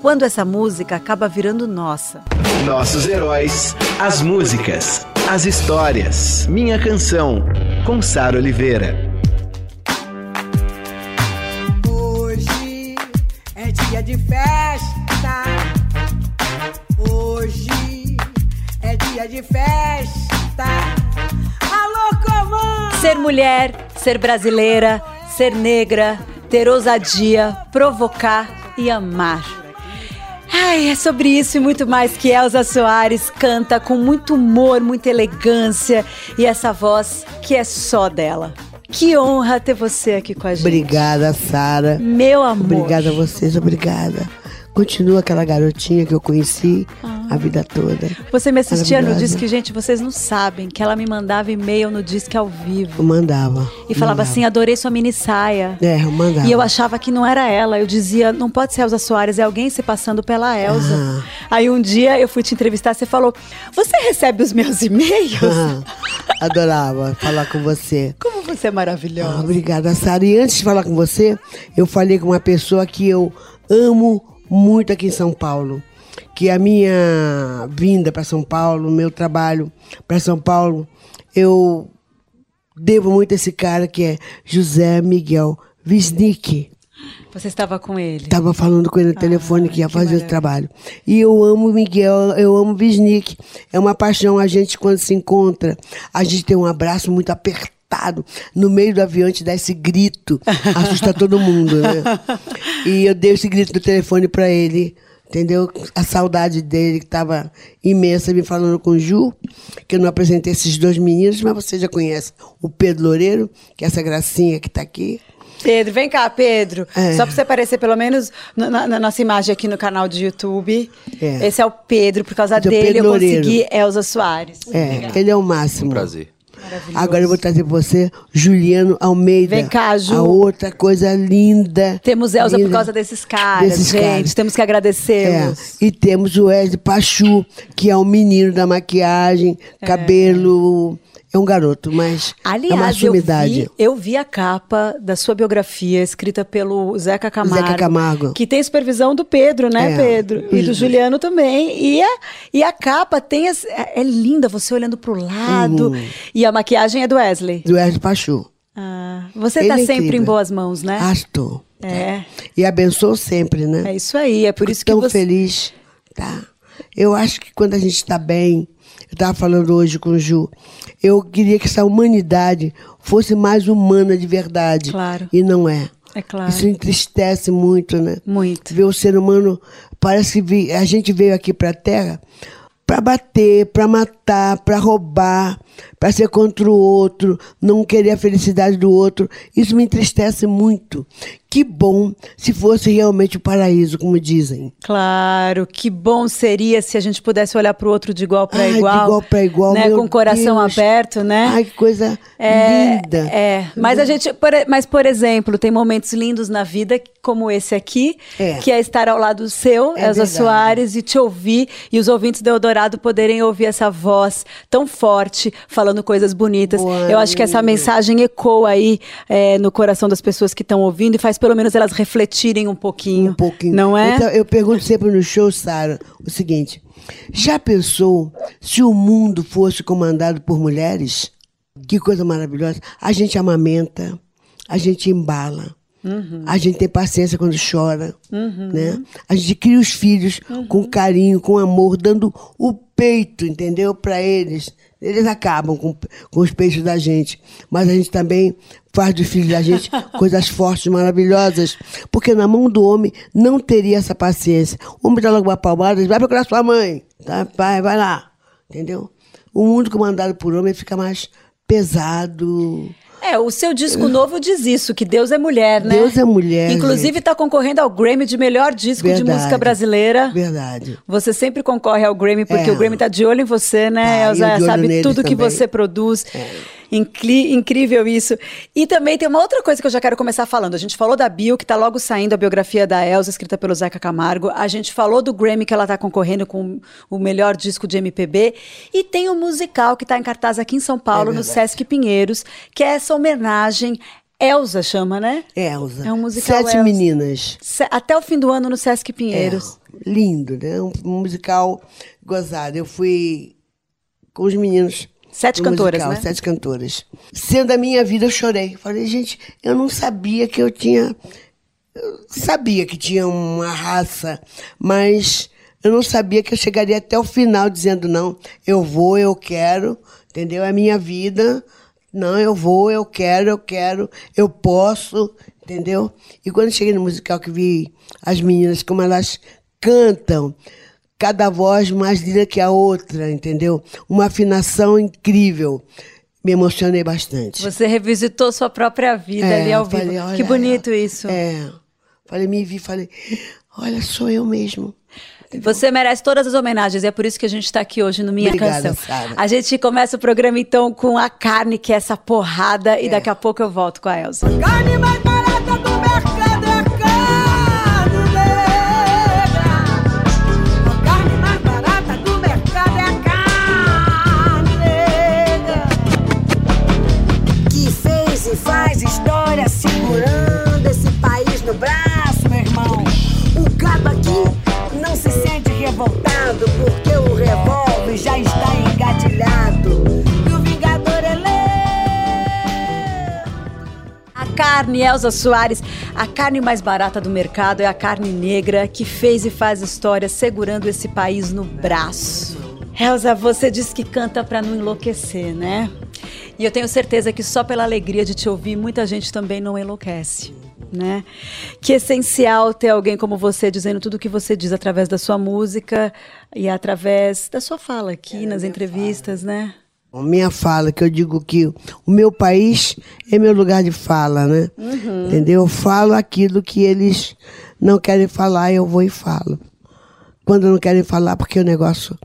Quando essa música acaba virando nossa. Nossos heróis, as músicas, as histórias. Minha Canção, com Sara Oliveira. Hoje é dia de festa. Hoje é dia de festa. Alô, comando! Ser mulher, ser brasileira, ser negra, ter ousadia, provocar e amar. Ai, é sobre isso e muito mais que Elza Soares canta com muito humor, muita elegância e essa voz que é só dela. Que honra ter você aqui com a gente. Obrigada, Sara. Meu amor. Obrigada a vocês, obrigada. Continua aquela garotinha que eu conheci ah. a vida toda. Você me assistia no Disque, gente, vocês não sabem que ela me mandava e-mail no Disque ao vivo. Eu mandava. E falava mandava. assim: adorei sua mini saia. É, eu mandava. E eu achava que não era ela. Eu dizia: não pode ser Elza Soares, é alguém se passando pela Elza. Ah. Aí um dia eu fui te entrevistar, você falou: Você recebe os meus e-mails? Ah. Adorava falar com você. Como você é maravilhosa. Ah, obrigada, Sara. E antes de falar com você, eu falei com uma pessoa que eu amo muito aqui em São Paulo. Que a minha vinda para São Paulo, meu trabalho para São Paulo, eu devo muito a esse cara que é José Miguel Wisnik. Você estava com ele? Estava falando com ele no ah, telefone que ia fazer o trabalho. E eu amo Miguel, eu amo Wisnik. É uma paixão a gente quando se encontra. A gente tem um abraço muito apertado no meio do avião te dá esse grito, assusta todo mundo, né? E eu dei esse grito no telefone para ele, entendeu? A saudade dele que estava imensa, me falando com o Ju, que eu não apresentei esses dois meninos, mas você já conhece o Pedro Loureiro, que é essa gracinha que está aqui. Pedro, vem cá, Pedro. É. Só para você aparecer pelo menos na, na, nossa imagem aqui no canal de YouTube. É. Esse é o Pedro, por causa Esse dele é eu consegui Elza Soares. É, Obrigada. ele é o máximo. Um prazer. Agora eu vou trazer pra você Juliano Almeida. Vem cá, Ju. A outra coisa linda. Temos Elza linda. por causa desses caras, desses gente. Caras. Temos que agradecer. É. E temos o Wesley Pachu, que é o menino da maquiagem, é. cabelo é um garoto, mas Aliás, é uma sumidade. Eu vi, eu vi a capa da sua biografia escrita pelo Zeca Camargo. Zeca Camargo. Que tem supervisão do Pedro, né, é, Pedro? E do Juliano também. E a, e a capa tem as, é, é linda, você olhando pro lado. Uhum. E a maquiagem é do Wesley. Do Wesley Pachu. Ah, você está é sempre incrível. em boas mãos, né? Ah, estou. É. E abençoo sempre, né? É isso aí, é por isso que tão você... feliz, tá? Eu acho que quando a gente está bem, eu estava falando hoje com o Ju, eu queria que essa humanidade fosse mais humana de verdade. Claro. E não é. É claro. Isso entristece muito, né? Muito. Ver o ser humano. Parece que a gente veio aqui para a Terra para bater, para matar, para roubar, para ser contra o outro, não querer a felicidade do outro. Isso me entristece muito. Que bom se fosse realmente o paraíso, como dizem. Claro, que bom seria se a gente pudesse olhar para o outro de igual para igual. De igual para igual, né? Com o coração Deus. aberto, né? Ai, que coisa é, linda. É, mas a gente, por, mas por exemplo, tem momentos lindos na vida, como esse aqui, é. que é estar ao lado seu, é Elza verdade. Soares, e te ouvir, e os ouvintes do Eldorado poderem ouvir essa voz tão forte, falando coisas bonitas. Boa, Eu acho que essa mensagem ecoa aí é, no coração das pessoas que estão ouvindo e faz pelo menos elas refletirem um pouquinho. Um pouquinho. Não é? Então, eu pergunto sempre no show, Sara, o seguinte: já pensou se o mundo fosse comandado por mulheres? Que coisa maravilhosa. A gente amamenta, a gente embala. Uhum. A gente tem paciência quando chora, uhum. né? A gente cria os filhos uhum. com carinho, com amor, dando o peito, entendeu? Para eles. Eles acabam com, com os peixes da gente. Mas a gente também faz dos filhos da gente coisas fortes, maravilhosas. Porque na mão do homem não teria essa paciência. O homem dá logo uma palmada, vai procurar sua mãe. Tá? Vai, vai lá. Entendeu? O mundo comandado por homem fica mais pesado É, o seu disco novo diz isso, que Deus é mulher, né? Deus é mulher. Inclusive está concorrendo ao Grammy de melhor disco Verdade. de música brasileira. Verdade. Você sempre concorre ao Grammy, porque É. o Grammy tá de olho em você, né, Tá, Elza? Sabe tudo que também. você produz. Incrível isso. E também tem uma outra coisa que eu já quero começar falando. A gente falou da Bio, que está logo saindo, a biografia da Elza, escrita pelo Zeca Camargo. A gente falou do Grammy, que ela está concorrendo com o melhor disco de MPB. E tem o musical, que está em cartaz aqui em São Paulo, no Sesc Pinheiros, que é essa homenagem. Elza chama, né? Elza. É um musical Sete Elza. meninas. Até o fim do ano no Sesc Pinheiros. É, lindo, né? Um musical gozado. Eu fui com os meninos. Sete cantoras, musical, né? Sete cantoras. Sendo a minha vida, eu chorei. Falei, gente, eu não sabia que eu tinha. Eu sabia que tinha uma raça, mas eu não sabia que eu chegaria até o final dizendo: não, eu vou, eu quero, entendeu? É a minha vida. Não, eu vou, eu quero, eu quero, eu posso, entendeu? E quando cheguei no musical que vi as meninas, como elas cantam, cada voz mais linda que a outra, entendeu? Uma afinação incrível. Me emocionei bastante. Você revisitou sua própria vida É, ali ao falei, vivo. que bonito isso. É. Falei, me vi, falei, olha, sou eu mesmo. Você merece todas as homenagens, e é por isso que a gente está aqui hoje no Minha Obrigada, Canção. Sara. A gente começa o programa então com a carne, que é essa porrada, É. e daqui a pouco eu volto com a Elza. Carne mais revoltado porque o revólver já está engatilhado. E o vingador é lento. A carne, Elza Soares, a carne mais barata do mercado é a carne negra que fez e faz história segurando esse país no braço. Elza, você disse que canta pra não enlouquecer, né? E eu tenho certeza que só pela alegria de te ouvir, muita gente também não enlouquece, né? Que essencial ter alguém como você dizendo tudo o que você diz através da sua música e através da sua fala aqui nas entrevistas, né? A minha fala, que eu digo que o meu país é meu lugar de fala, né? Entendeu? Eu falo aquilo que eles não querem falar, eu vou e falo. Quando não querem falar, porque o negócio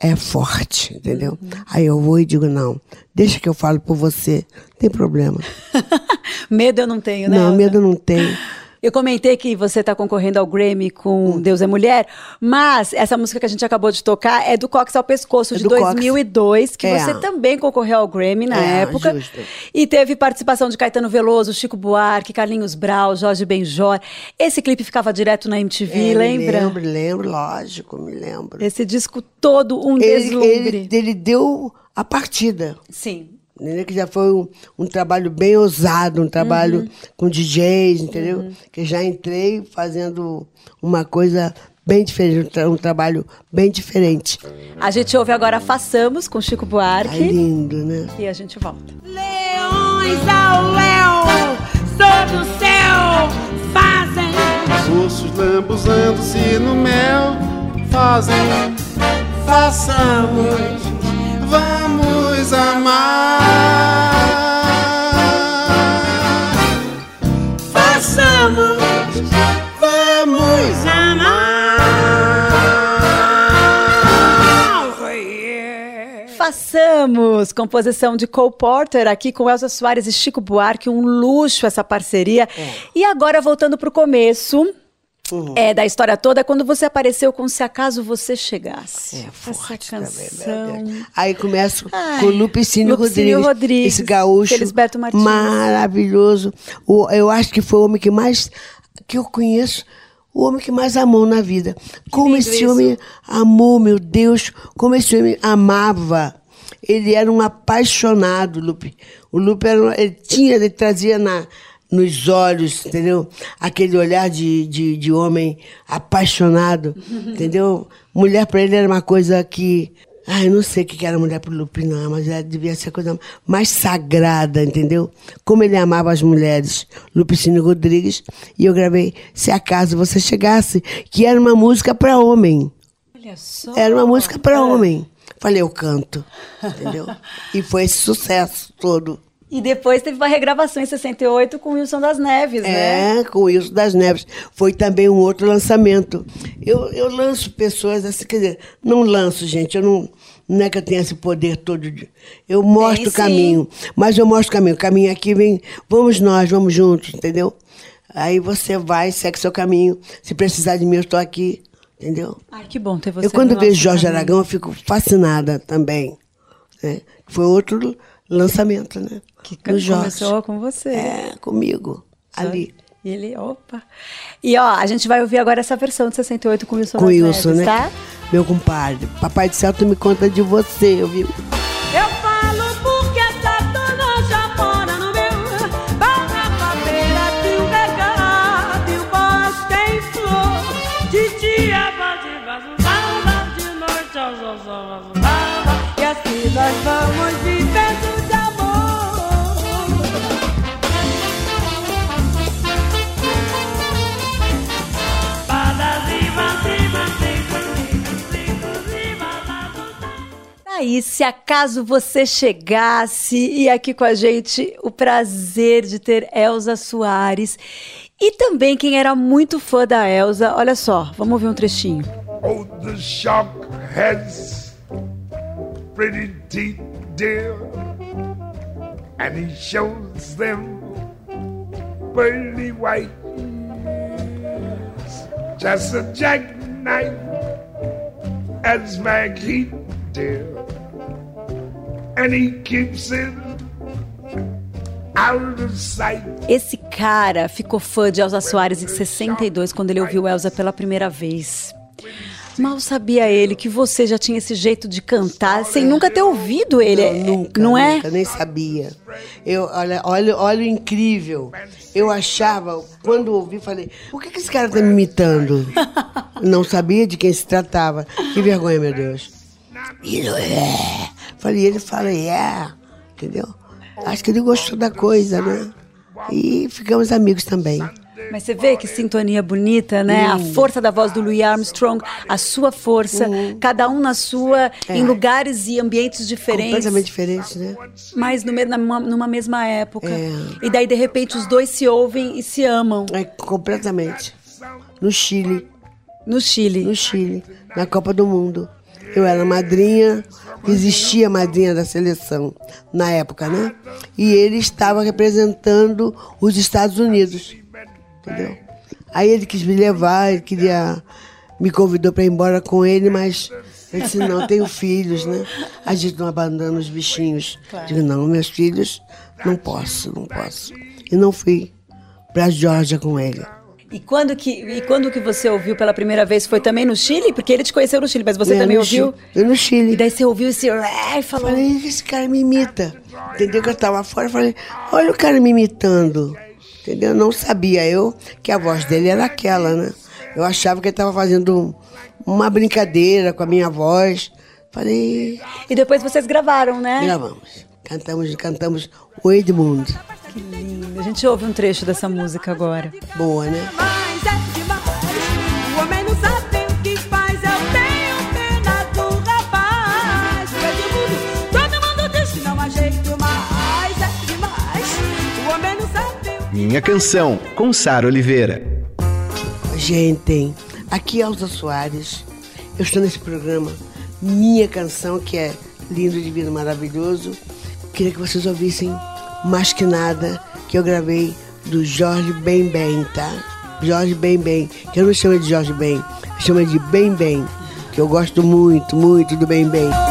é forte, entendeu? Aí eu vou e digo, não, deixa que eu falo por você, não tem problema. medo eu não tenho, né? não, Elza? medo não tem. Eu comentei que você está concorrendo ao Grammy com Deus é Mulher, mas essa música que a gente acabou de tocar é do Cox ao Pescoço, É de do Cox. 2002, que É. você também concorreu ao Grammy na É, época. justo. E teve participação de Caetano Veloso, Chico Buarque, Carlinhos Brau, Jorge Benjor. Esse clipe ficava direto na MTV, É, lembra? Me lembro, lembro, lógico, me lembro. Esse disco todo um Ele, deslumbre. ele, ele deu a partida. Sim. Entendeu? Que já foi um, um trabalho bem ousado, um trabalho Uhum. com DJs, entendeu? Que já entrei fazendo uma coisa bem diferente, um, tra- um trabalho bem diferente. A gente ouve agora Façamos com Chico Ai, Buarque lindo, né? e a gente volta. Leões ao léu, sob o céu, fazem Ursos lambuzando-se no mel fazem, façamos, amar. Façamos, vamos amar. Façamos! Composição de Cole Porter aqui com Elza Soares e Chico Buarque, um luxo essa parceria. É. E agora, voltando pro começo Uhum. é, da história toda, quando você apareceu com Se Acaso Você Chegasse. É forte essa canção. Aí começo Ai, com o Lupicínio Lupicínio Rodrigues, Rodrigues, esse gaúcho Felisberto Martins. maravilhoso. O, eu acho que foi o homem que mais que eu conheço, o homem que mais amou na vida. Como esse isso. homem amou, meu Deus, como esse homem amava. Ele era um apaixonado, Lupe. O Lupe era, ele tinha, ele trazia na nos olhos, entendeu? Aquele olhar de, de, de homem apaixonado, entendeu? Mulher para ele era uma coisa que. Ai, eu não sei o que era mulher pro Lupe, não, mas ela devia ser a coisa mais sagrada, entendeu? Como ele amava as mulheres. Lupicínio Rodrigues. E eu gravei Se Acaso Você Chegasse, que era uma música para homem. Olha só. Era uma música para homem. Falei, eu canto, entendeu? E foi esse sucesso todo. E depois teve uma regravação em 68 com o Wilson das Neves, né? É, com o Wilson das Neves. Foi também um outro lançamento. Eu, eu lanço pessoas assim, quer dizer, não lanço, gente, eu não. Não é que eu tenha esse poder todo. De, eu mostro Tem, o caminho. Mas eu mostro o caminho. O caminho aqui vem, vamos nós, vamos juntos, entendeu? Aí você vai, segue seu caminho. Se precisar de mim, eu estou aqui. Entendeu? Ai, que bom ter você. Eu, quando vejo Jorge caminho. Aragão, eu fico fascinada também. Né? Foi outro lançamento, né? Que começou com você. É, comigo, ali. E ele, opa. E ó, a gente vai ouvir agora essa versão de 68 com Wilson Com Wilson, né? Tá? Meu compadre. Papai do céu, tu me conta de você, eu aí, se acaso você chegasse e aqui com a gente, o prazer de ter Elza Soares e também quem era muito fã da Elza. Olha só, vamos ouvir um trechinho. Oh, the shark has pretty teeth, dear, and he shows them pearly white. Just a jackknife as Maggie, dear. Esse cara ficou fã de Elza Soares em 62 quando ele ouviu Elza pela primeira vez. Mal sabia ele que você já tinha esse jeito de cantar sem nunca ter ouvido ele. Não, nunca, não é? Nunca, nem sabia. Eu, olha, olha, olha o incrível. Eu achava, quando ouvi, falei, por que, que esse cara tá me imitando? não sabia de quem se tratava. Que vergonha, meu Deus. Falei, ele fala, é, entendeu? Acho que ele gostou da coisa, né? E ficamos amigos também. Mas você vê que sintonia bonita, né? A força da voz do Louis Armstrong, a sua força, uhum. cada um na sua, é. em lugares e ambientes diferentes. Completamente diferentes, né? Mas no, numa, numa mesma época. É. E daí, de repente, os dois se ouvem e se amam. É, completamente. No Chile. No Chile. No Chile, na Copa do Mundo. Eu era madrinha, existia madrinha da seleção na época, né? E ele estava representando os Estados Unidos, entendeu? Aí ele quis me levar, ele queria me convidou para ir embora com ele, mas ele disse não, tenho filhos, né? A gente não abandona os bichinhos. Claro. Digo não, meus filhos, não posso, não posso. E não fui para a Georgia com ele. E quando que e quando que você ouviu pela primeira vez? Foi também no Chile? Porque ele te conheceu no Chile, mas você é, também ouviu? No Chile. E daí você ouviu esse e falou. Falei, esse cara me imita. Entendeu? Que eu estava fora, falei, olha o cara me imitando. Entendeu? Não sabia eu que a voz dele era aquela, né? Eu achava que ele estava fazendo uma brincadeira com a minha voz. Falei. E depois vocês gravaram, né? Gravamos. Cantamos, cantamos o Edmundo. Que lindo. A gente ouve um trecho dessa música agora. Boa, né? É. É demais. O homem não sabe. Minha canção, com Sara Oliveira. Gente, aqui é Elza Soares. Eu estou nesse programa Minha Canção, que é lindo, divino, maravilhoso. Queria que vocês ouvissem mais que nada que eu gravei do Jorge Bem Bem, tá? Jorge Bem Bem, que eu não chamo de Jorge Bem, eu chamo de Bem Bem, que eu gosto muito, muito do Bem Bem.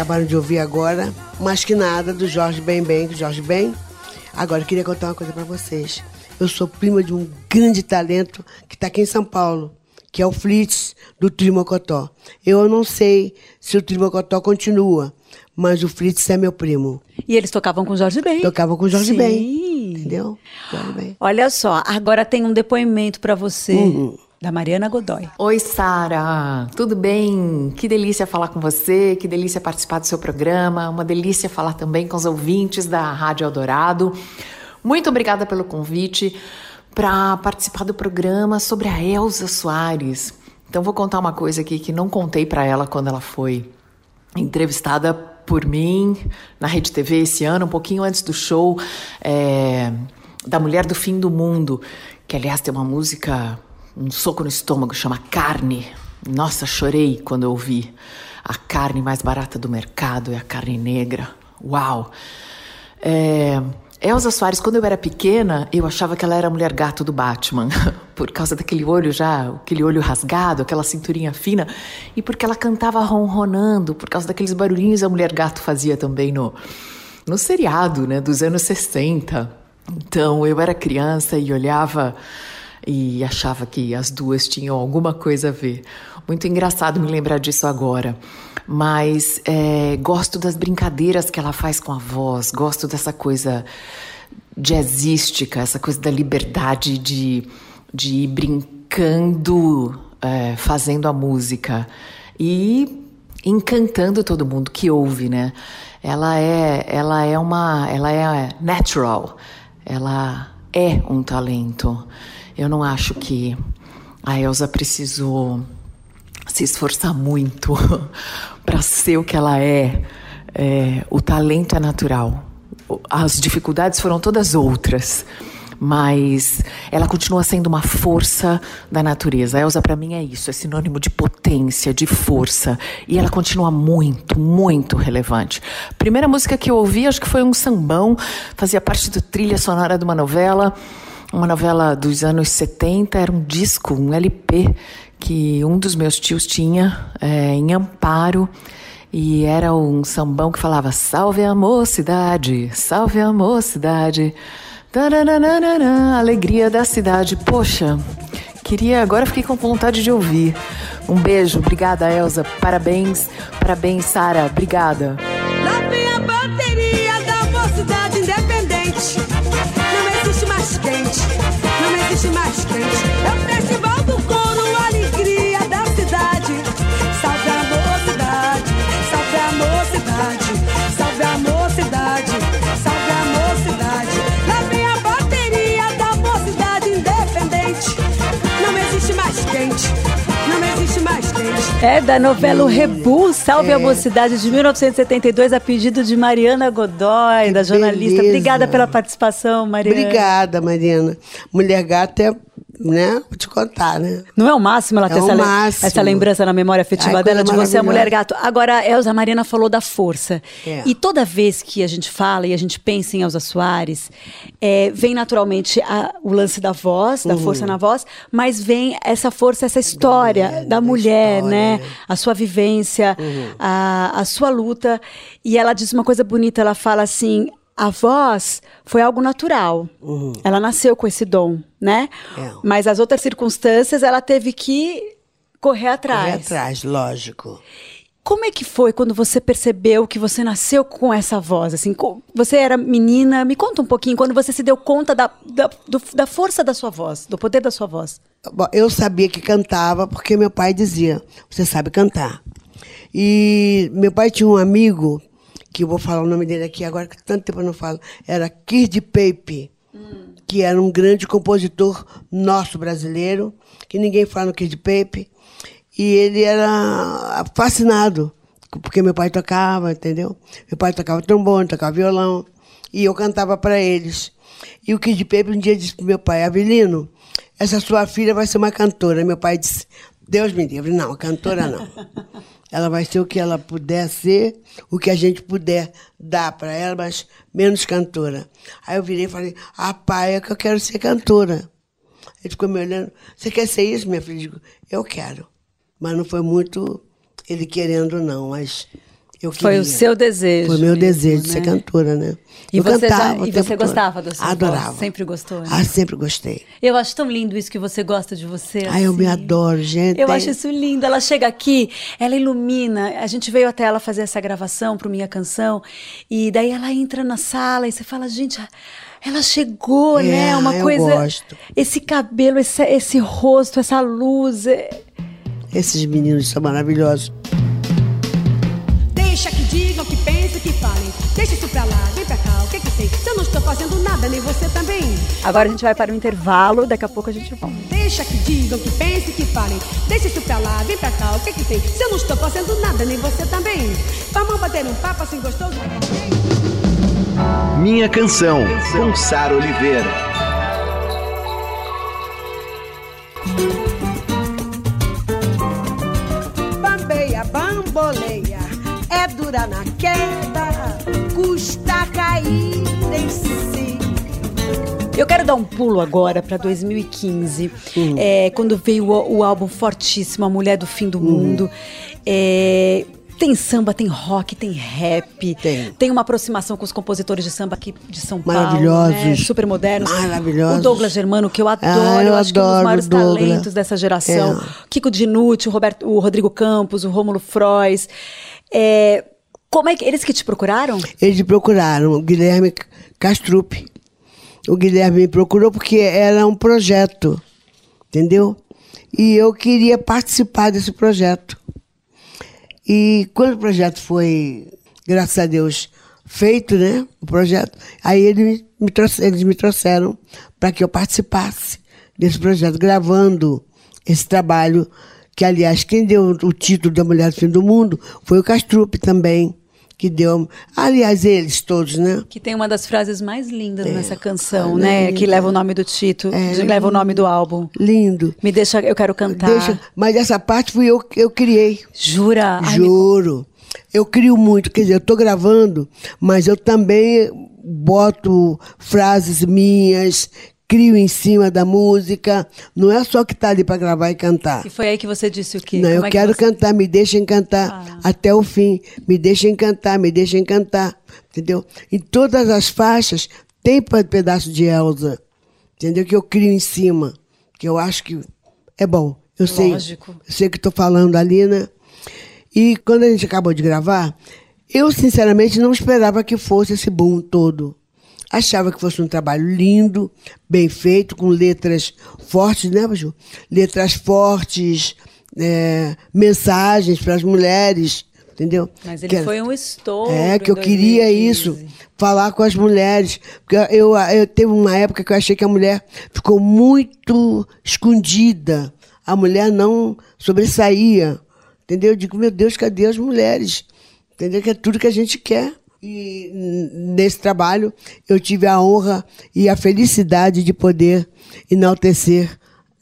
Acabaram de ouvir agora, mais que nada, do Jorge Bem Bem, do Jorge Bem. Agora, eu queria contar uma coisa para vocês. Eu sou prima de um grande talento que está aqui em São Paulo, que é o Flitz, do Trimocotó. Eu não sei se o Trimocotó continua, mas o Fritz é meu primo. E eles tocavam com o Jorge Ben. Tocavam com o Jorge Sim. Ben. Entendeu? Jorge Ben. Olha só, agora tem um depoimento para você Uhum. Da Mariana Godoy. Oi, Sara, tudo bem? Que delícia falar com você, que delícia participar do seu programa, uma delícia falar também com os ouvintes da Rádio Eldorado. Muito obrigada pelo convite para participar do programa sobre a Elza Soares. Então vou contar uma coisa aqui que não contei para ela quando ela foi entrevistada por mim na Rede TV esse ano, um pouquinho antes do show é, da Mulher do Fim do Mundo, que aliás tem uma música, um soco no estômago, chama Carne. Nossa, chorei quando eu ouvi. A carne mais barata do mercado é a carne negra. Uau! É, Elza Soares, quando eu era pequena, eu achava que ela era a mulher gato do Batman, por causa daquele olho já, aquele olho rasgado, aquela cinturinha fina, e porque ela cantava ronronando, por causa daqueles barulhinhos a mulher gato fazia também no, no seriado, né, dos anos 60. Então eu era criança e olhava e achava que as duas tinham alguma coisa a ver. Muito engraçado me lembrar disso agora. Mas é, gosto das brincadeiras que ela faz com a voz, gosto dessa coisa jazzística, essa coisa da liberdade de, de ir brincando, é, fazendo a música e encantando todo mundo que ouve, né? Ela é, ela é uma, ela é natural, ela é um talento. Eu não acho que a Elsa precisou se esforçar muito para ser o que ela é. é. O talento é natural. As dificuldades foram todas outras, mas ela continua sendo uma força da natureza. A Elsa para mim é isso, é sinônimo de potência, de força, e ela continua muito, muito relevante. Primeira música que eu ouvi, acho que foi um sambão, fazia parte da trilha sonora de uma novela. Uma novela dos anos 70, era um disco, um LP que um dos meus tios tinha é, em Amparo. E era um sambão que falava Salve a mocidade, salve a mocidade, Taranana, alegria da cidade. Poxa, queria, agora fiquei com vontade de ouvir. Um beijo, obrigada Elza, parabéns, parabéns Sara, obrigada. É da novela O Rebu, Salve a Mocidade de 1972, a pedido de Mariana Godoy, Que da jornalista. beleza. Obrigada pela participação, Mariana. Obrigada, Mariana. Mulher gata é, né? Vou te contar, né? Não é o máximo ela ter É essa, máximo. essa lembrança na memória afetiva Ai, dela de você, a mulher gato. Agora, a Elza Marina falou da força. É. E toda vez que a gente fala e a gente pensa em Elza Soares, é, vem naturalmente a- o lance da voz, Uhum. da força na voz, mas vem essa força, essa história da mulher, da história, né? A sua vivência, a, a sua luta. E ela diz uma coisa bonita, ela fala assim. A voz foi algo natural. Ela nasceu com esse dom, né? É. Mas as outras circunstâncias ela teve que correr atrás. Correr atrás, lógico. Como é que foi quando você percebeu que você nasceu com essa voz? Assim, você era menina, me conta um pouquinho, quando você se deu conta da, da, do- da força da sua voz, do poder da sua voz. Bom, eu sabia que cantava porque meu pai dizia: você sabe cantar. E meu pai tinha um amigo, que eu vou falar o nome dele aqui agora, que tanto tempo eu não falo, era Kirk Pape, que era um grande compositor nosso brasileiro, que ninguém fala no Kirk Pape. E ele era fascinado, porque meu pai tocava, entendeu? Meu pai tocava trombone, tocava violão, e eu cantava para eles. E o Kid Pape um dia disse para meu pai, Avelino, essa sua filha vai ser uma cantora. Meu pai disse, Deus me livre, não, cantora não. Ela vai ser o que ela puder ser, o que a gente puder dar para ela, mas menos cantora. Aí eu virei e falei, ah, pai, é que eu quero ser cantora. Ele ficou me olhando, você quer ser isso, minha filha? Eu digo, eu quero. Mas não foi muito ele querendo, não, mas Eu Foi o seu desejo. Foi meu mesmo, desejo de né? ser cantora, né? E eu você, já- cantava o e você gostava da sua Adorava. voz? Sempre gostou, né? Ah, sempre gostei. Eu acho tão lindo isso que você gosta de você. Ai, eu me assim. adoro, gente. Eu acho isso lindo. Ela chega aqui, ela ilumina. A gente veio até ela fazer essa gravação para minha canção. E daí ela entra na sala e você fala, gente, ela chegou, É, né? Uma eu coisa. gosto. Esse cabelo, esse, esse rosto, essa luz. é- Esses meninos são maravilhosos. Fazendo nada, nem você também. Agora a gente vai para o intervalo, daqui a pouco a gente volta. Deixa que digam, que pensem, que falem. Deixa isso pra lá, vem pra cá, o que que tem? Se eu não estou fazendo nada, nem você também. Vamos bater um papo assim gostoso? Minha canção, com Sara Oliveira. Bambeia, bamboleia, é dura na queda, custa cair em si. Eu quero dar um pulo agora para 2015, Hum. é, quando veio o, o álbum fortíssimo, A Mulher do Fim do Mundo. É, tem samba, tem rock, tem rap, Tem. uma aproximação com os compositores de samba aqui de São Paulo, Maravilhosos. né? super modernos. Maravilhosos. O Douglas Germano, que eu adoro, Ah, eu acho que é um dos adoro maiores Douglas. talentos dessa geração. É. Kiko Dinucci, o, Roberto, o Rodrigo Campos, o Rômulo Frois. É, como é que eles que te procuraram? Eles me procuraram, o Guilherme Castrup. O Guilherme me procurou porque era um projeto, entendeu? E eu queria participar desse projeto. E quando o projeto foi, graças a Deus, feito, né? O projeto, aí ele me trouxe- eles me trouxeram para que eu participasse desse projeto, gravando esse trabalho, que, aliás, quem deu o título da Mulher do Fim do Mundo foi o Castrup também, que deu. Aliás, eles todos, né? Que tem uma das frases mais lindas nessa canção, Ah, né? linda. Que leva o nome do título, É, leva o nome do álbum. Lindo. Me deixa, eu quero cantar. Deixa, mas essa parte fui eu que eu criei. Jura? Ai, Juro. Eu crio muito, quer dizer, eu estou gravando, mas eu também boto frases minhas, crio em cima da música. Não é só que está ali para gravar e cantar. E foi aí que você disse o quê? Não, Como eu é que quero você- cantar, me deixem cantar Ah. até o fim. Me deixem cantar, me deixem cantar. Entendeu? Em todas as faixas tem pe- pedaço de Elsa. Entendeu? Que eu crio em cima. Que eu acho que é bom. Eu sei. Eu sei que estou falando ali, né? E quando a gente acabou de gravar, eu sinceramente não esperava que fosse esse boom todo. Achava que fosse um trabalho lindo, bem feito, com letras fortes, né, Ju? Letras fortes, é, mensagens para as mulheres, entendeu? Mas ele Que- foi um estouro. é, que eu queria 2015. isso, falar com as mulheres. Porque eu, eu teve uma época que eu achei que a mulher ficou muito escondida. A mulher não sobressaía. Entendeu? Eu digo, meu Deus, cadê as mulheres? Entendeu? Que é tudo que a gente quer. E nesse trabalho eu tive a honra e a felicidade de poder enaltecer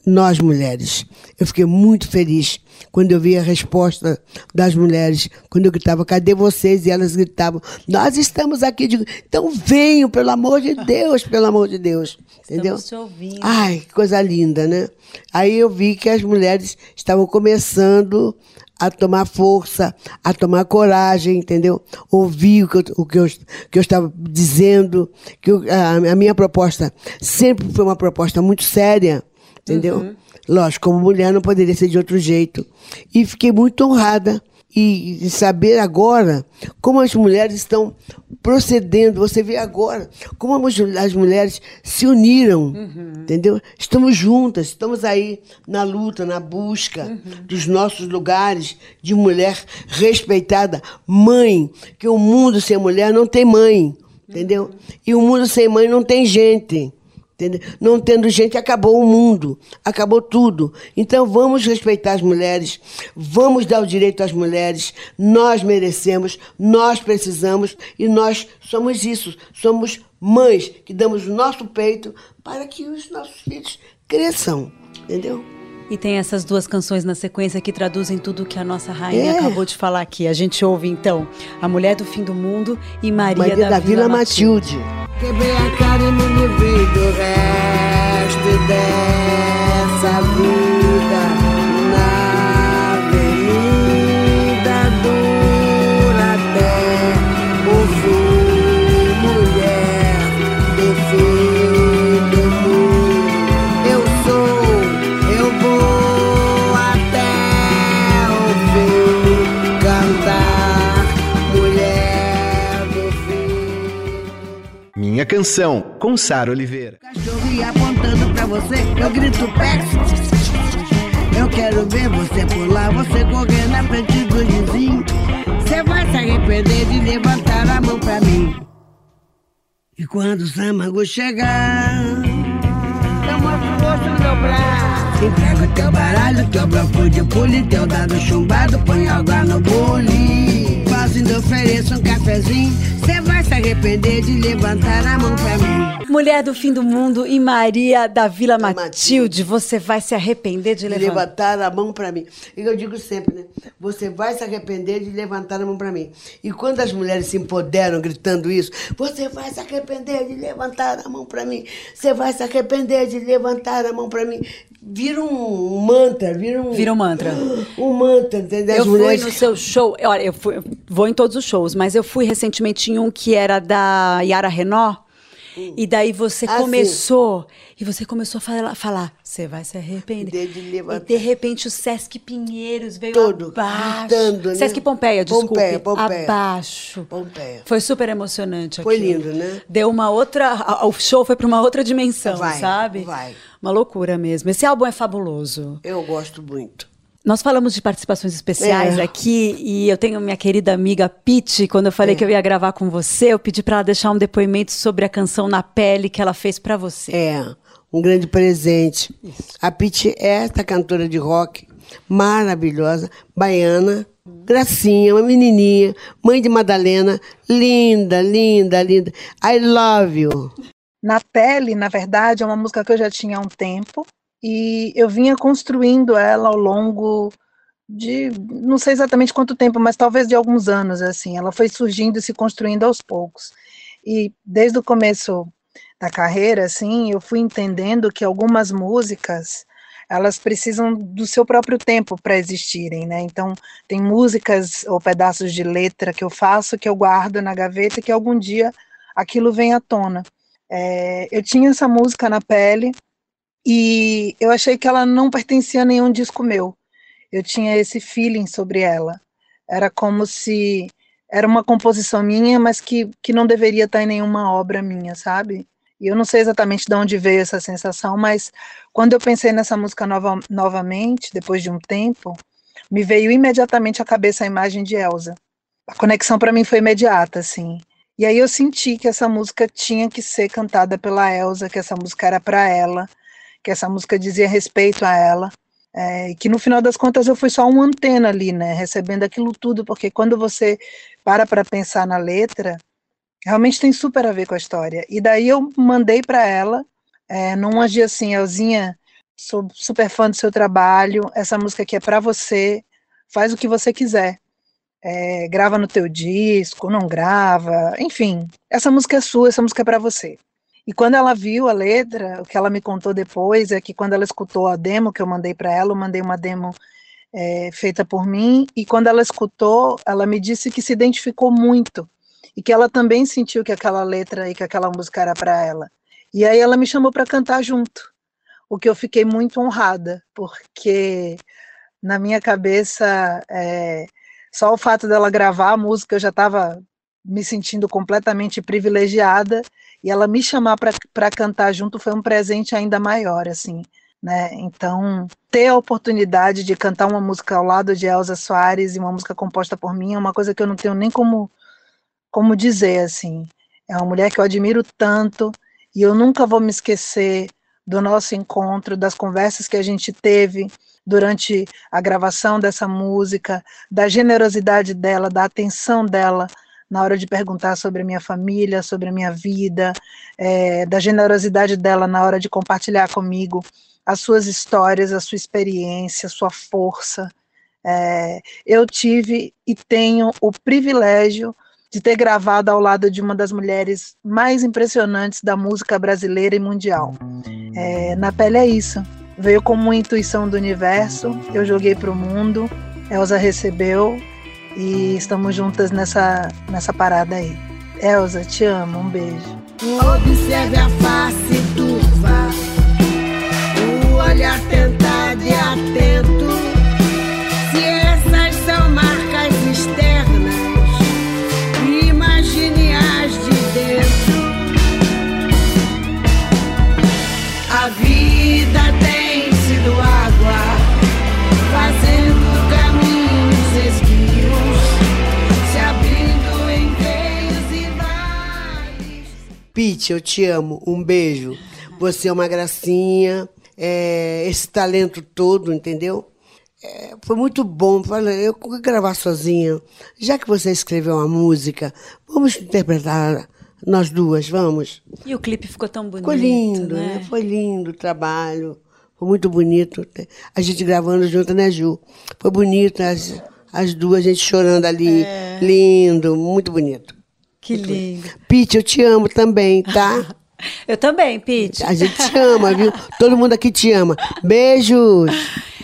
nós mulheres. Eu fiquei muito feliz quando eu vi a resposta das mulheres, quando eu gritava, cadê vocês? E elas gritavam, nós estamos aqui. Digo, então venham, pelo amor de Deus, pelo amor de Deus. Entendeu? Estamos te ouvindo. Ai, que coisa linda, né? Aí eu vi que as mulheres estavam começando a tomar força, a tomar coragem, entendeu? Ouvir o que eu, o que eu, que eu estava dizendo, que eu- a, a minha proposta sempre foi uma proposta muito séria, entendeu? Lógico, como mulher não poderia ser de outro jeito. E fiquei muito honrada e, e saber agora como as mulheres estão procedendo. Você vê agora como as, mulheres se uniram, entendeu? Estamos juntas, estamos aí na luta, na busca dos nossos lugares de mulher respeitada, mãe, que o mundo sem mulher não tem mãe, entendeu? E o mundo sem mãe não tem gente. Entendeu? Não tendo gente, acabou o mundo, acabou tudo. Então vamos respeitar as mulheres, vamos dar o direito às mulheres. Nós merecemos, nós precisamos e nós somos isso. Somos mães que damos o nosso peito para que os nossos filhos cresçam. Entendeu? E tem essas duas canções na sequência que traduzem tudo que a nossa rainha É. acabou de falar aqui. A gente ouve então A Mulher do Fim do Mundo e Maria, Maria da, Vila Matilde. Quebrei a cara e me livrei do resto dessa vida Canção, com Sara Oliveira. Cachorro apontando pra você, eu grito Pex. Eu quero ver você pular, você correr na frente do vizinho. Você vai se arrepender de levantar a mão pra mim. E quando o Samago chegar, eu mostro o rosto no meu braço. Entrega o teu baralho, teu bloco de pule, teu dado chumbado, põe água no bule. Faço ainda ofereço um cafezinho, você vai se arrepender de levantar a mão pra mim. Mulher do Fim do Mundo e Maria da Vila Matilde, você vai se arrepender de levantar. levantar a mão para mim. E eu digo sempre, né? Você vai se arrepender de levantar a mão para mim. E quando as mulheres se empoderam gritando isso, você vai se arrepender de levantar a mão para mim. Você vai se arrepender de levantar a mão para mim. Vira um mantra, vira um Vira um mantra. um mantra, entendeu? As Eu fui mulheres no seu show, olha, eu fui- vou em todos os shows, mas eu fui recentemente em um que era da Yara Renault. E daí você Ah, começou, e você começou a falar, falar, você vai se arrepender. De. E de repente o Sesc Pinheiros veio Todo, abaixo. gritando, né? Sesc Pompeia, desculpe. Pompeia, Pompeia. Abaixo. Pompeia. Foi super emocionante Foi aquilo. lindo, né? Deu uma outra, o show foi para uma outra dimensão, Vai, sabe? vai. Uma loucura mesmo. Esse álbum é fabuloso. Eu gosto muito. Nós falamos de participações especiais É. aqui e eu tenho minha querida amiga Pete, quando eu falei que eu ia gravar com você, eu pedi para ela deixar um depoimento sobre a canção Na Pele que ela fez para você. É, um grande presente. A Pete é esta cantora de rock maravilhosa, baiana, gracinha, uma menininha, mãe de Madalena, linda, linda, linda. I love you. Na Pele, na verdade, é uma música que eu já tinha há um tempo e eu vinha construindo ela ao longo de não sei exatamente quanto tempo, mas talvez de alguns anos assim. Ela foi surgindo e se construindo aos poucos. E desde o começo da carreira, assim, eu fui entendendo que algumas músicas elas precisam do seu próprio tempo para existirem, né? Então, tem músicas ou pedaços de letra que eu faço que eu guardo na gaveta que algum dia aquilo vem à tona. É, eu tinha essa música na pele e eu achei que ela não pertencia a nenhum disco meu. Eu tinha esse feeling sobre ela. Era como se era uma composição minha, mas que, que não deveria estar em nenhuma obra minha, sabe? E eu não sei exatamente de onde veio essa sensação, mas quando eu pensei nessa música nova, novamente, depois de um tempo, me veio imediatamente à cabeça a imagem de Elsa. A conexão para mim foi imediata, assim. E aí eu senti que essa música tinha que ser cantada pela Elsa, que essa música era para ela, que essa música dizia respeito a ela, é, que no final das contas eu fui só uma antena ali, né, recebendo aquilo tudo, porque quando você para para pensar na letra, realmente tem super a ver com a história. E daí eu mandei para ela, é, num dia assim, Elzinha, sou super fã do seu trabalho, essa música aqui é para você, faz o que você quiser. É, grava no teu disco, não grava, enfim, essa música é sua, essa música é para você. E quando ela viu a letra, o que ela me contou depois é que quando ela escutou a demo que eu mandei para ela, eu mandei uma demo é, feita por mim, e quando ela escutou, ela me disse que se identificou muito e que ela também sentiu que aquela letra e que aquela música era para ela. E aí ela me chamou para cantar junto, o que eu fiquei muito honrada, porque na minha cabeça é, só o fato dela gravar a música eu já estava me sentindo completamente privilegiada e ela me chamar para cantar junto foi um presente ainda maior, assim, né? Então, ter a oportunidade de cantar uma música ao lado de Elza Soares e uma música composta por mim é uma coisa que eu não tenho nem como como dizer assim. É uma mulher que eu admiro tanto e eu nunca vou me esquecer do nosso encontro, das conversas que a gente teve durante a gravação dessa música, da generosidade dela, da atenção dela na hora de perguntar sobre a minha família, sobre a minha vida, é, da generosidade dela na hora de compartilhar comigo as suas histórias, a sua experiência, a sua força. É, eu tive e tenho o privilégio de ter gravado ao lado de uma das mulheres mais impressionantes da música brasileira e mundial. É, na pele é isso. Veio como uma intuição do universo, eu joguei para o mundo, Elsa recebeu e estamos juntas nessa, nessa parada aí. Elsa, te amo, um beijo. Observe a face turva, o olhar tentado e atento. Pete, eu te amo. Um beijo. Você é uma gracinha. É, esse talento todo, entendeu? É, foi muito bom. Eu vou gravar sozinha. Já que você escreveu uma música, vamos interpretar nós duas, vamos. E o clipe ficou tão bonito. Ficou lindo, né? né? Foi lindo o trabalho. Foi muito bonito. A gente gravando junto, né, Ju? Foi bonito, as, as duas, a gente chorando ali. É. Lindo, muito bonito. Que lindo. Pete, eu te amo também, tá? eu também, Pete. A gente te ama, viu? Todo mundo aqui te ama. Beijos.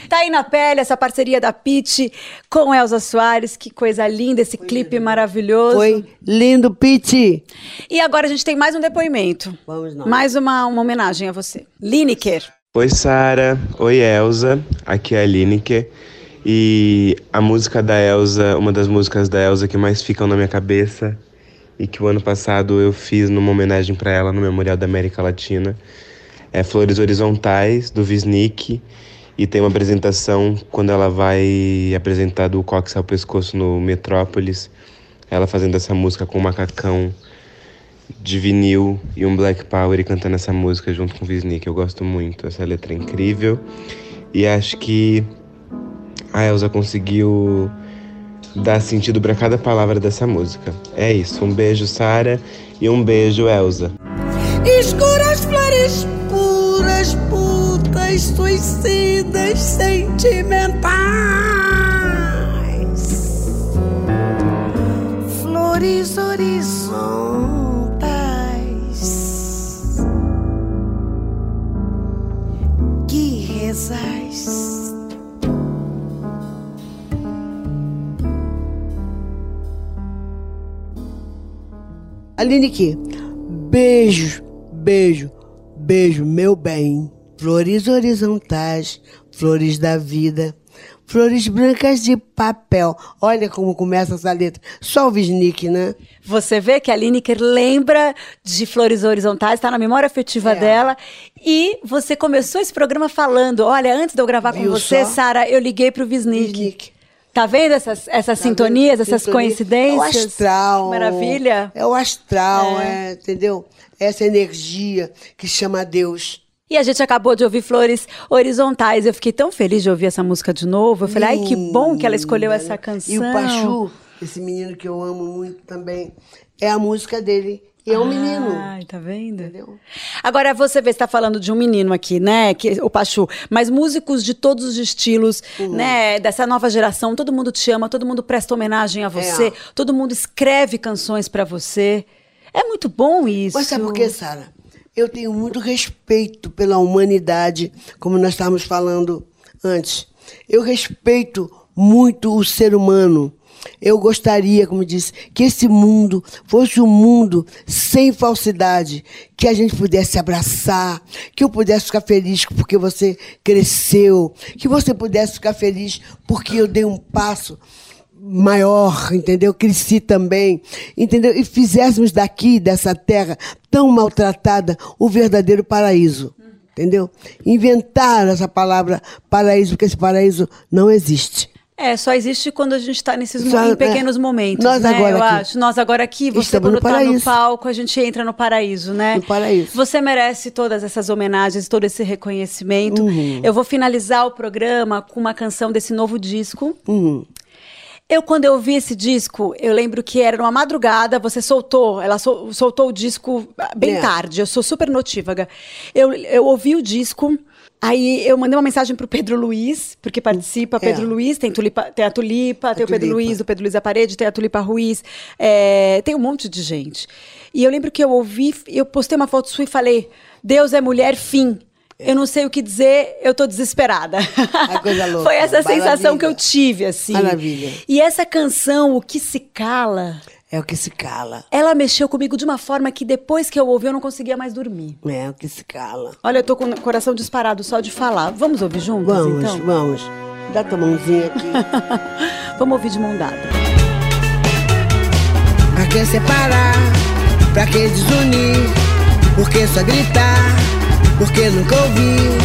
Tá aí na pele essa parceria da Pete com Elza Soares. Que coisa linda, esse Foi clipe lindo. maravilhoso. Foi lindo, Pete. E agora a gente tem mais um depoimento. Vamos nós. Mais uma, uma homenagem a você. Lineker. Oi, Sara. Oi, Elza. Aqui é a Lineker. E a música da Elza, uma das músicas da Elza que mais ficam na minha cabeça e que o ano passado eu fiz numa homenagem para ela no Memorial da América Latina é Flores Horizontais, do Visnik. E tem uma apresentação quando ela vai apresentar do Cox ao Pescoço no Metrópolis. Ela fazendo essa música com um macacão de vinil e um Black Power e cantando essa música junto com o Visnik. Eu gosto muito, essa letra é incrível. E acho que a Elsa conseguiu dar sentido para cada palavra dessa música. É isso. Um beijo, Sara, e um beijo, Elsa. Escuras flores puras, putas, suicidas, sentimentais. Flores horizontes casais. Aline aqui. Beijo, beijo, beijo, meu bem. Flores horizontais, flores da vida Flores brancas de papel. Olha como começa essa letra. Só o Visnik, né? Você vê que a Lineker lembra de Flores Horizontais, está na memória afetiva é. dela. E você começou esse programa falando: olha, antes de eu gravar Viu com você, Sara, eu liguei para o Visnik. Tá vendo essas, essas tá sintonias, essas Sintonia. coincidências? É o astral. Maravilha. É o astral, é. É, entendeu? Essa energia que chama Deus. E a gente acabou de ouvir Flores Horizontais. Eu fiquei tão feliz de ouvir essa música de novo. Eu falei, ai, que bom que ela escolheu essa canção. E o Pachu, esse menino que eu amo muito também, é a música dele. E é um menino. Ai, tá vendo? Entendeu? Agora, você vê, está falando de um menino aqui, né? Que, o Pachu. Mas músicos de todos os estilos, uhum. né? Dessa nova geração. Todo mundo te ama, todo mundo presta homenagem a você. É. Todo mundo escreve canções para você. É muito bom isso. Mas sabe por quê, Sara? Eu tenho muito respeito pela humanidade, como nós estávamos falando antes. Eu respeito muito o ser humano. Eu gostaria, como disse, que esse mundo fosse um mundo sem falsidade, que a gente pudesse abraçar, que eu pudesse ficar feliz porque você cresceu, que você pudesse ficar feliz porque eu dei um passo maior, entendeu? Cresci também, entendeu? E fizéssemos daqui, dessa terra tão maltratada, o verdadeiro paraíso, entendeu? Inventar essa palavra paraíso, porque esse paraíso não existe. É, só existe quando a gente está nesses só, em pequenos é, momentos, nós né? Agora Eu aqui. acho. Nós agora aqui, você Estamos quando está no palco, a gente entra no paraíso, né? No paraíso. Você merece todas essas homenagens, todo esse reconhecimento. Uhum. Eu vou finalizar o programa com uma canção desse novo disco. Uhum. Eu, quando eu vi esse disco, eu lembro que era numa madrugada, você soltou, ela sol, soltou o disco bem é. tarde, eu sou super notívaga. Eu, eu ouvi o disco, Aí eu mandei uma mensagem pro Pedro Luiz, porque participa, é. Pedro Luiz, tem, tulipa, tem a Tulipa, a tem tulipa. o Pedro Luiz, o Pedro Luiz da Parede, tem a Tulipa Ruiz, é, tem um monte de gente. E eu lembro que eu ouvi, eu postei uma foto sua e falei, Deus é mulher, fim. Eu não sei o que dizer, eu tô desesperada. É coisa louca. Foi essa Maravilha. sensação que eu tive, assim. Maravilha. E essa canção, O Que Se Cala. É o que se cala. Ela mexeu comigo de uma forma que depois que eu ouvi eu não conseguia mais dormir. É o que se cala. Olha, eu tô com o coração disparado só de falar. Vamos ouvir juntos, vamos, então? Vamos, Dá tua mãozinha aqui. vamos ouvir de mão dada. Pra que separar? Pra que desunir? Por que só gritar? porque nunca ouvi.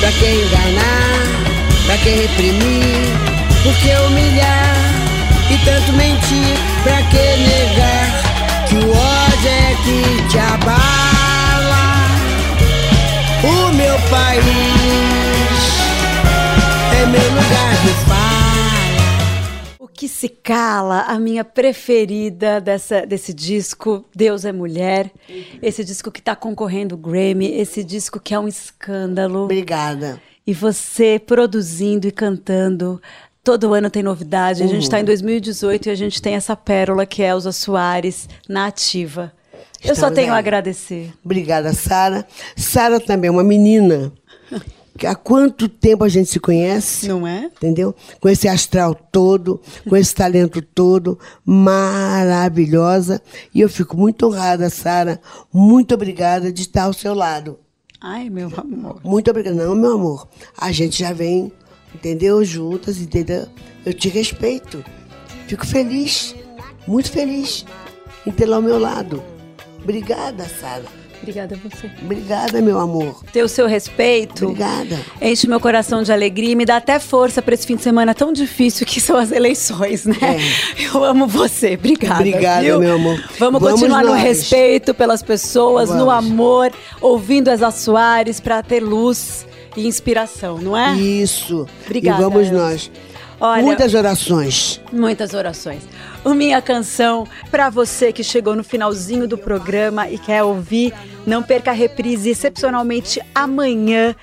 Pra que enganar, pra que reprimir, por que humilhar tanto mentir, pra que negar que o ódio é que te abala o meu país é meu lugar de fala. O que se cala, a minha preferida dessa, desse disco, Deus é Mulher. Esse disco que está concorrendo Grammy, esse disco que é um escândalo. Obrigada. E você produzindo e cantando. Todo ano tem novidade. A gente está em 2018 e a gente tem essa pérola que é Elza Soares na ativa. Eu só tenho a agradecer. Obrigada, Sara. Sara também é uma menina. que Há quanto tempo a gente se conhece? Não é? Entendeu? Com esse astral todo, com esse talento todo, maravilhosa. E eu fico muito honrada, Sara. Muito obrigada de estar ao seu lado. Ai, meu amor. Muito obrigada. Não, meu amor. A gente já vem, entendeu? Juntas, entendeu? Eu te respeito. Fico feliz, muito feliz em tê-la ao meu lado. Obrigada, Sara. Obrigada a você. Obrigada, meu amor. Ter o seu respeito. Obrigada. Enche meu coração de alegria e me dá até força para esse fim de semana tão difícil que são as eleições, né? Eu amo você. Obrigada. Obrigada, viu? meu amor. Vamos, Vamos continuar no nós. respeito pelas pessoas, no Vamos. amor, ouvindo Elza Soares para ter luz e inspiração, não é? Isso. Obrigada, E vamos Elza. nós. Olha- Muitas orações. Muitas orações. O Minha Canção, para você que chegou no finalzinho do programa e quer ouvir, não perca a reprise excepcionalmente amanhã.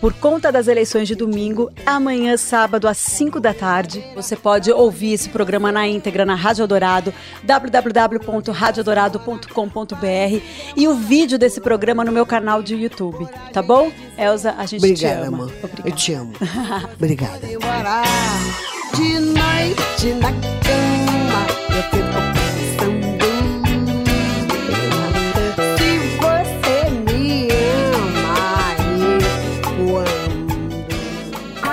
Por conta das eleições de domingo, amanhã, sábado, às 5 da tarde, você pode ouvir esse programa na íntegra na Rádio Eldorado, www.radioeldorado.com.br e o vídeo desse programa no meu canal de YouTube, tá bom? Elza, a gente te Obrigada, ama. amor. Obrigada. Eu te amo. Obrigada. De noite na cama eu fico